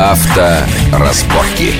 Авторазборки.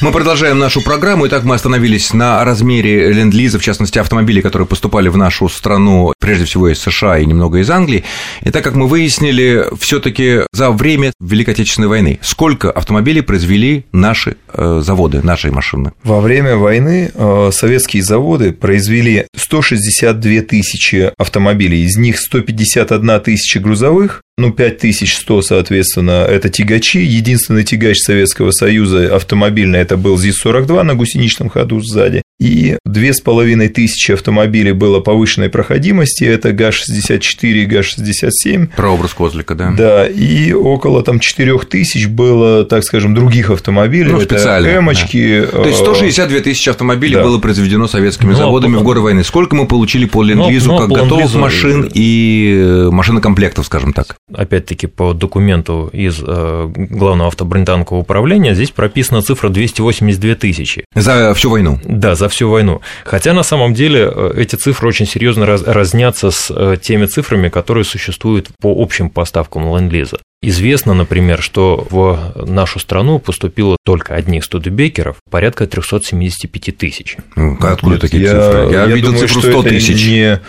Мы продолжаем нашу программу. Итак, мы остановились на размере ленд-лиза, в частности, автомобилей, которые поступали в нашу страну, прежде всего из США и немного из Англии. И так как мы выяснили, все таки за время Великой Отечественной войны, сколько автомобилей произвели наши э, заводы, наши машины? Во время войны э, советские заводы произвели 162 тысячи автомобилей, из них 151 тысяча грузовых, ну, 5100, соответственно, это тягачи. Единственный тягач Советского Союза автомобильный это был ЗИС-42 на гусеничном ходу сзади и две с половиной тысячи автомобилей было повышенной проходимости, это ГАЗ-64 и ГАЗ-67. Прообраз Козлика, да. Да, и около там 4 тысяч было, так скажем, других автомобилей. Ну, специально. Эмочки. Да. То есть 162 тысячи автомобилей да. было произведено советскими ну, заводами а, в годы войны. Сколько мы получили по ленд-лизу, ну, как по готовых машин и э, машинокомплектов, скажем так? Опять-таки, по документу из э, главного автобронетанкового управления здесь прописана цифра 282 тысячи. За всю войну? Да, за за всю войну. Хотя на самом деле э, эти цифры очень серьезно раз, разнятся с э, теми цифрами, которые существуют по общим поставкам ленд-лиза. Известно, например, что в нашу страну поступило только одних студебекеров порядка 375 тысяч. Ну, откуда такие я, цифры? Я, я видел думаю, цифру 100 тысяч. Не...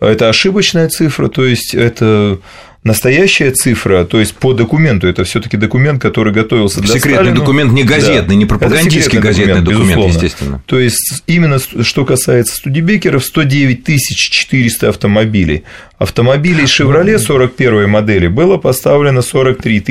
Это ошибочная цифра, то есть это Настоящая цифра, то есть по документу, это все-таки документ, который готовился для Секретный Сталина. документ, не газетный, да. не пропагандистский газетный документ, документ естественно. То есть именно что касается студибекеров, 109 400 автомобилей. Автомобилей Chevrolet 41 модели было поставлено 43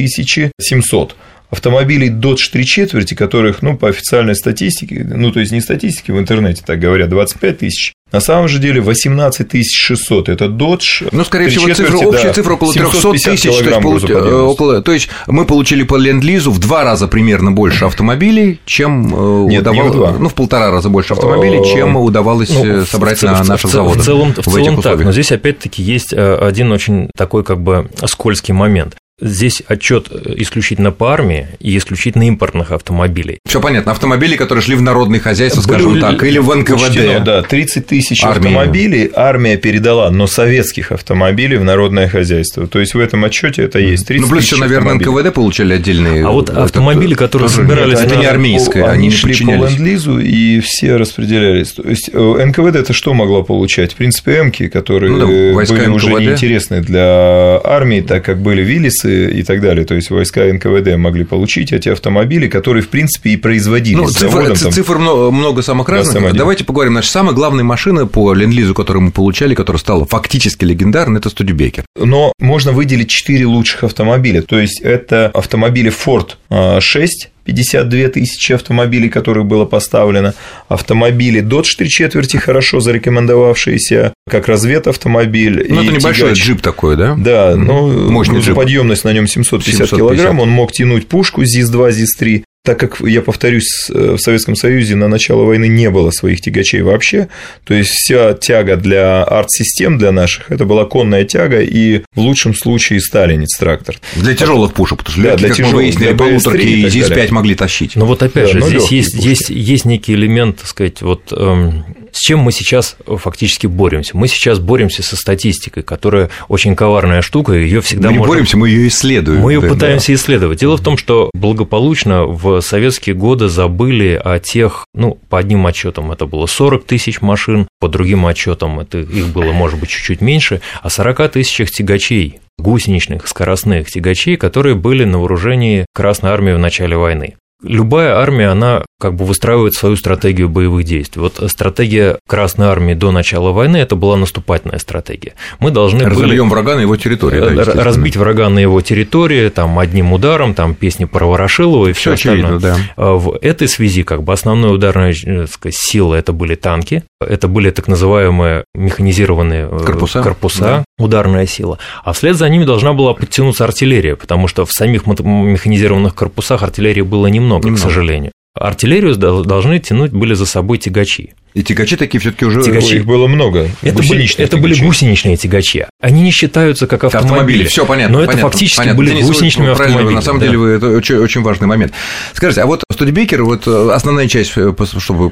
700 автомобилей Dodge 3 четверти, которых, ну, по официальной статистике, ну, то есть не статистике, в интернете так говорят, 25 тысяч, на самом же деле 18 600 – это Dodge. Ну, скорее всего, цифра, общая да, цифра около 300 тысяч. То есть, получ... около... то есть, мы получили по ленд-лизу в два раза примерно больше автомобилей, чем э, Нет, удавалось... не в два. Ну, в полтора раза больше автомобилей, чем удавалось ну, э, собрать в, на наших заводах. В целом, в целом так, но здесь опять-таки есть э, один очень такой как бы скользкий момент. Здесь отчет исключительно по армии и исключительно импортных автомобилей. Все понятно. Автомобили, которые шли в народные хозяйства, скажем Были, так, или в НКВД. Учтено, да, 30 тысяч автомобилей армия передала, но советских автомобилей в народное хозяйство. То есть в этом отчете это есть. 30 ну, плюс еще, наверное, НКВД получали отдельные. А вот автомобили, этот, которые собирались. Это, это не армейское, они, они шли по ленд-лизу и все распределялись. То есть э, НКВД это что могло получать? В принципе, МКи, которые ну, да, были НКВД. уже неинтересны для армии, так как были Виллисы и так далее то есть войска НКВД могли получить эти автомобили, которые, в принципе, и производились ну, цифр, заводом, там, цифр много, много самых разных. Давайте поговорим. Наша самая главная машина по ленд-лизу, которую мы получали, которая стала фактически легендарной, это Студебекер. Но можно выделить четыре лучших автомобиля. То есть, это автомобили Ford 6, 52 тысячи автомобилей, которых было поставлено. Автомобили Dodge 3 четверти, хорошо зарекомендовавшиеся как разведавтомобиль. Ну, это небольшой тягач. джип такой, да? Да, ну, Мощный джип. подъемность на нем 750, 750 килограмм, он мог тянуть пушку ЗИС-2, ЗИС-3, так как, я повторюсь, э, в Советском Союзе на начало войны не было своих тягачей вообще, то есть вся тяга для арт-систем для наших, это была конная тяга и в лучшем случае сталинец трактор. Для тяжелых пушек, потому что да, для как тяжелых, мы выяснили, полуторки и ЗИС-5 могли тащить. Ну вот опять да, же, здесь есть, есть, есть некий элемент, так сказать, вот эм, с чем мы сейчас фактически боремся? Мы сейчас боремся со статистикой, которая очень коварная штука, ее всегда мы не можно... боремся, мы ее исследуем. Мы ее да, пытаемся да. исследовать. Дело в том, что благополучно в советские годы забыли о тех, ну, по одним отчетам это было 40 тысяч машин, по другим отчетам это их было, может быть, чуть-чуть меньше, о 40 тысячах тягачей гусеничных скоростных тягачей, которые были на вооружении Красной Армии в начале войны. Любая армия, она как бы выстраивает свою стратегию боевых действий. Вот стратегия Красной Армии до начала войны это была наступательная стратегия. Мы должны Разольем были... врага на его территории. Да, разбить врага на его территории, там, одним ударом, там, песни про Ворошилова и все остальное. Да. А в этой связи как бы основная ударная э, сказать, сила это были танки, это были так называемые механизированные э, корпуса, корпуса да. ударная сила, а вслед за ними должна была подтянуться артиллерия, потому что в самих механизированных корпусах артиллерии было немного, немного. к сожалению артиллерию должны тянуть были за собой тягачи. И тягачи такие все-таки уже тягачи. их было много. Это, были, это были гусеничные тягачи. Они не считаются как автомобили. автомобили. Все понятно. Но понятно, это фактически понятно. были Денис, гусеничными автомобилями. На самом да. деле, это очень, очень важный момент. Скажите, а вот Студебекер, вот основная часть, э, чтобы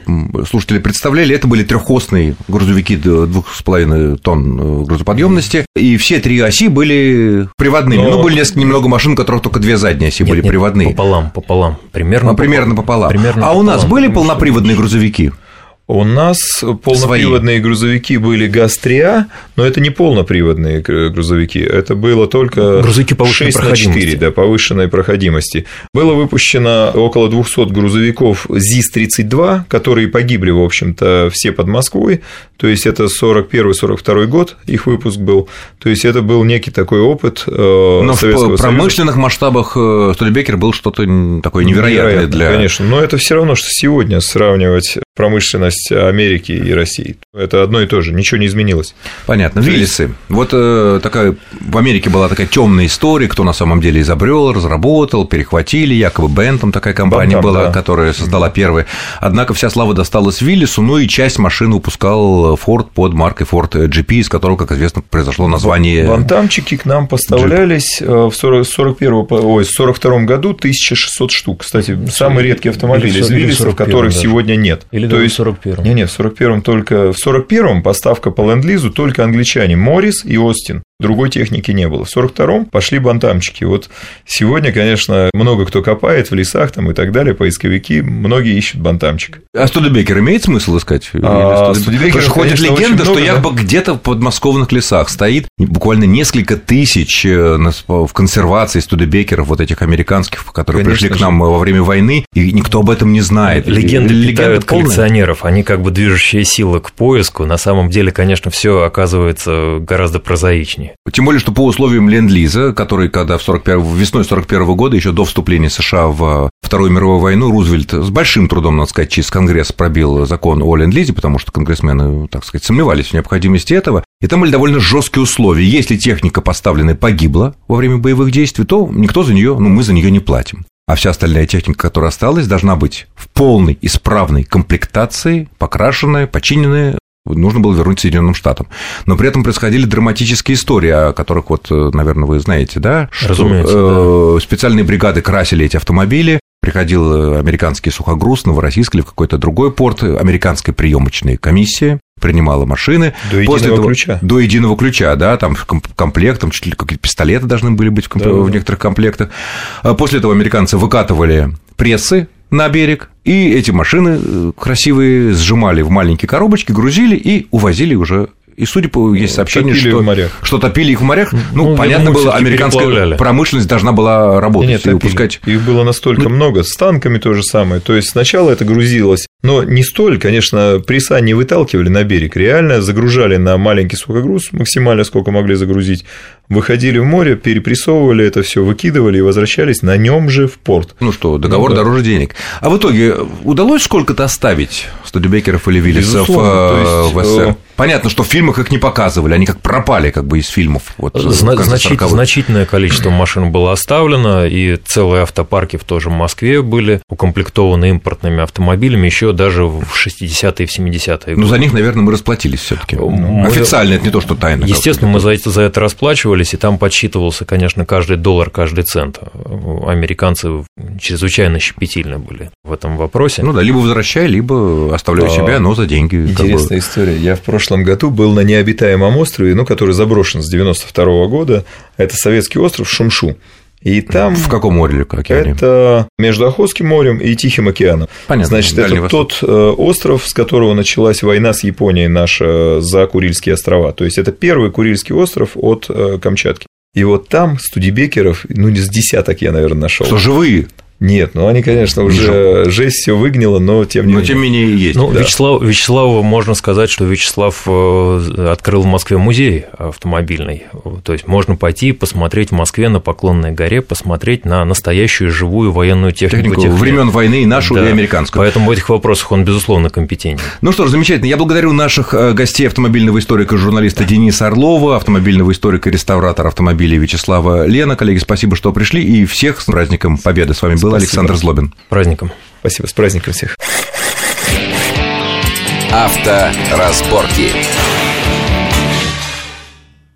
слушатели представляли, это были трехосные грузовики двух с половиной тонн э, грузоподъемности, и все три оси были приводными. Но... Ну, были несколько немного машин, у которых только две задние оси нет, были нет, приводные. Пополам, пополам. Примерно, ну, примерно пополам. Примерно а у нас были полноприводные грузовики? У нас полноприводные Свои. грузовики были ГАЗ-3А, но это не полноприводные грузовики, это было только грузовики повышенной 6 на 4, да, повышенной проходимости. Было выпущено около 200 грузовиков ЗИС-32, которые погибли, в общем-то, все под Москвой, то есть это 41-42 год их выпуск был, то есть это был некий такой опыт э, Но в промышленных Союза. масштабах э, Студебекер был что-то такое невероятное Невероятно, для... Конечно, но это все равно, что сегодня сравнивать промышленность Америки и России. Это одно и то же, ничего не изменилось. Понятно. Виллисы. Вот э, такая в Америке была такая темная история, кто на самом деле изобрел, разработал, перехватили, якобы Бентом такая компания Бентам, была, да. которая создала первые. Однако вся слава досталась Виллису, ну и часть машин выпускал Ford под маркой Ford GP, из которого, как известно, произошло название. Бантамчики к нам поставлялись Jeep. в 40, 41, ой, 42 году 1600 штук. Кстати, самые редкие автомобили из Виллисов, которых даже. сегодня нет. Или то есть, в 41-м. Не, не, в 41-м только... В 41-м поставка по ленд-лизу только англичане Моррис и Остин. Другой техники не было. В 42-м пошли бантамчики. Вот сегодня, конечно, много кто копает в лесах там и так далее, поисковики, многие ищут бантамчик. А Студебекер имеет смысл искать? А, Студебекер, Потому ходит легенда, много, что якобы да? где-то в подмосковных лесах стоит буквально несколько тысяч э, в консервации Студебекеров, вот этих американских, которые конечно пришли к нам во время войны, и никто об этом не знает. Легенды легенда коллекционеров, они как бы движущая сила к поиску. На самом деле, конечно, все оказывается гораздо прозаичнее жизни. Тем более, что по условиям Ленд-Лиза, который, когда в 41, весной 41 года, еще до вступления США в Вторую мировую войну, Рузвельт с большим трудом, надо сказать, через Конгресс пробил закон о Ленд-Лизе, потому что конгрессмены, так сказать, сомневались в необходимости этого. И там были довольно жесткие условия. Если техника поставленная погибла во время боевых действий, то никто за нее, ну, мы за нее не платим а вся остальная техника, которая осталась, должна быть в полной исправной комплектации, покрашенная, починенная, нужно было вернуть Соединенным Штатам. Но при этом происходили драматические истории, о которых, вот, э, наверное, вы знаете, да? Что Разумеется, э, да. специальные бригады красили эти автомобили, приходил э, американский сухогруз, Новороссийск или в какой-то другой порт, американская приемочная комиссия, принимала машины. До единого После этого, ключа. До единого ключа, да, там комплект, там чуть ли какие-то пистолеты должны были быть в, комп... да, в некоторых комплектах. А после этого американцы выкатывали прессы на берег, и эти машины э, красивые сжимали в маленькие коробочки, грузили и увозили уже и, судя по есть сообщение, топили что, в морях. что топили их в морях. Ну, ну понятно было, американская промышленность должна была работать нет, нет, и выпускать. Их было настолько ну, много, с танками то же самое. То есть сначала это грузилось, но не столь, конечно, пресса не выталкивали на берег, реально загружали на маленький сухогруз, максимально сколько могли загрузить, выходили в море, перепрессовывали это все, выкидывали и возвращались на нем же в порт. Ну что, договор ну, да. дороже денег. А в итоге удалось сколько-то оставить Студебекеров или Виллисов э, в СССР? Э, Понятно, что в фильмах их не показывали, они как пропали как бы из фильмов. Вот, Зна- значит, значительное количество машин было оставлено, и целые автопарки в тоже Москве были укомплектованы импортными автомобилями еще даже в 60-е и в 70-е годы. Ну, за них, наверное, мы расплатились все таки Официально, это не то, что тайно. Естественно, мы за это, за это расплачивались, и там подсчитывался, конечно, каждый доллар, каждый цент. Американцы чрезвычайно щепетильны были в этом вопросе. Ну да, либо возвращай, либо оставляй а, себя, но за деньги. Интересная как бы... история. Я в прошлом прошлом году был на необитаемом острове, ну, который заброшен с 92 -го года. Это советский остров Шумшу. И там... В каком море или как? Это между Охотским морем и Тихим океаном. Понятно. Значит, это Восток. тот э, остров, с которого началась война с Японией наша за Курильские острова. То есть, это первый Курильский остров от э, Камчатки. И вот там студибекеров, ну, не с десяток я, наверное, нашел. Что живые? Нет, ну они, конечно, уже жесть все выгнило, но тем не но, менее. тем не менее есть. Ну, да. Вячеслав, Вячеславу можно сказать, что Вячеслав э, открыл в Москве музей автомобильный. То есть можно пойти посмотреть в Москве на Поклонной горе, посмотреть на настоящую живую военную технику. технику времен войны и нашу, да. и американскую. Поэтому в этих вопросах он, безусловно, компетентен. Ну что ж, замечательно. Я благодарю наших э, гостей автомобильного историка журналиста Дениса Орлова, автомобильного историка и реставратора автомобилей Вячеслава Лена. Коллеги, спасибо, что пришли. И всех с праздником Победы. С вами был Спасибо. Александр Злобин. Праздником. Спасибо, с праздником всех. Авторазборки.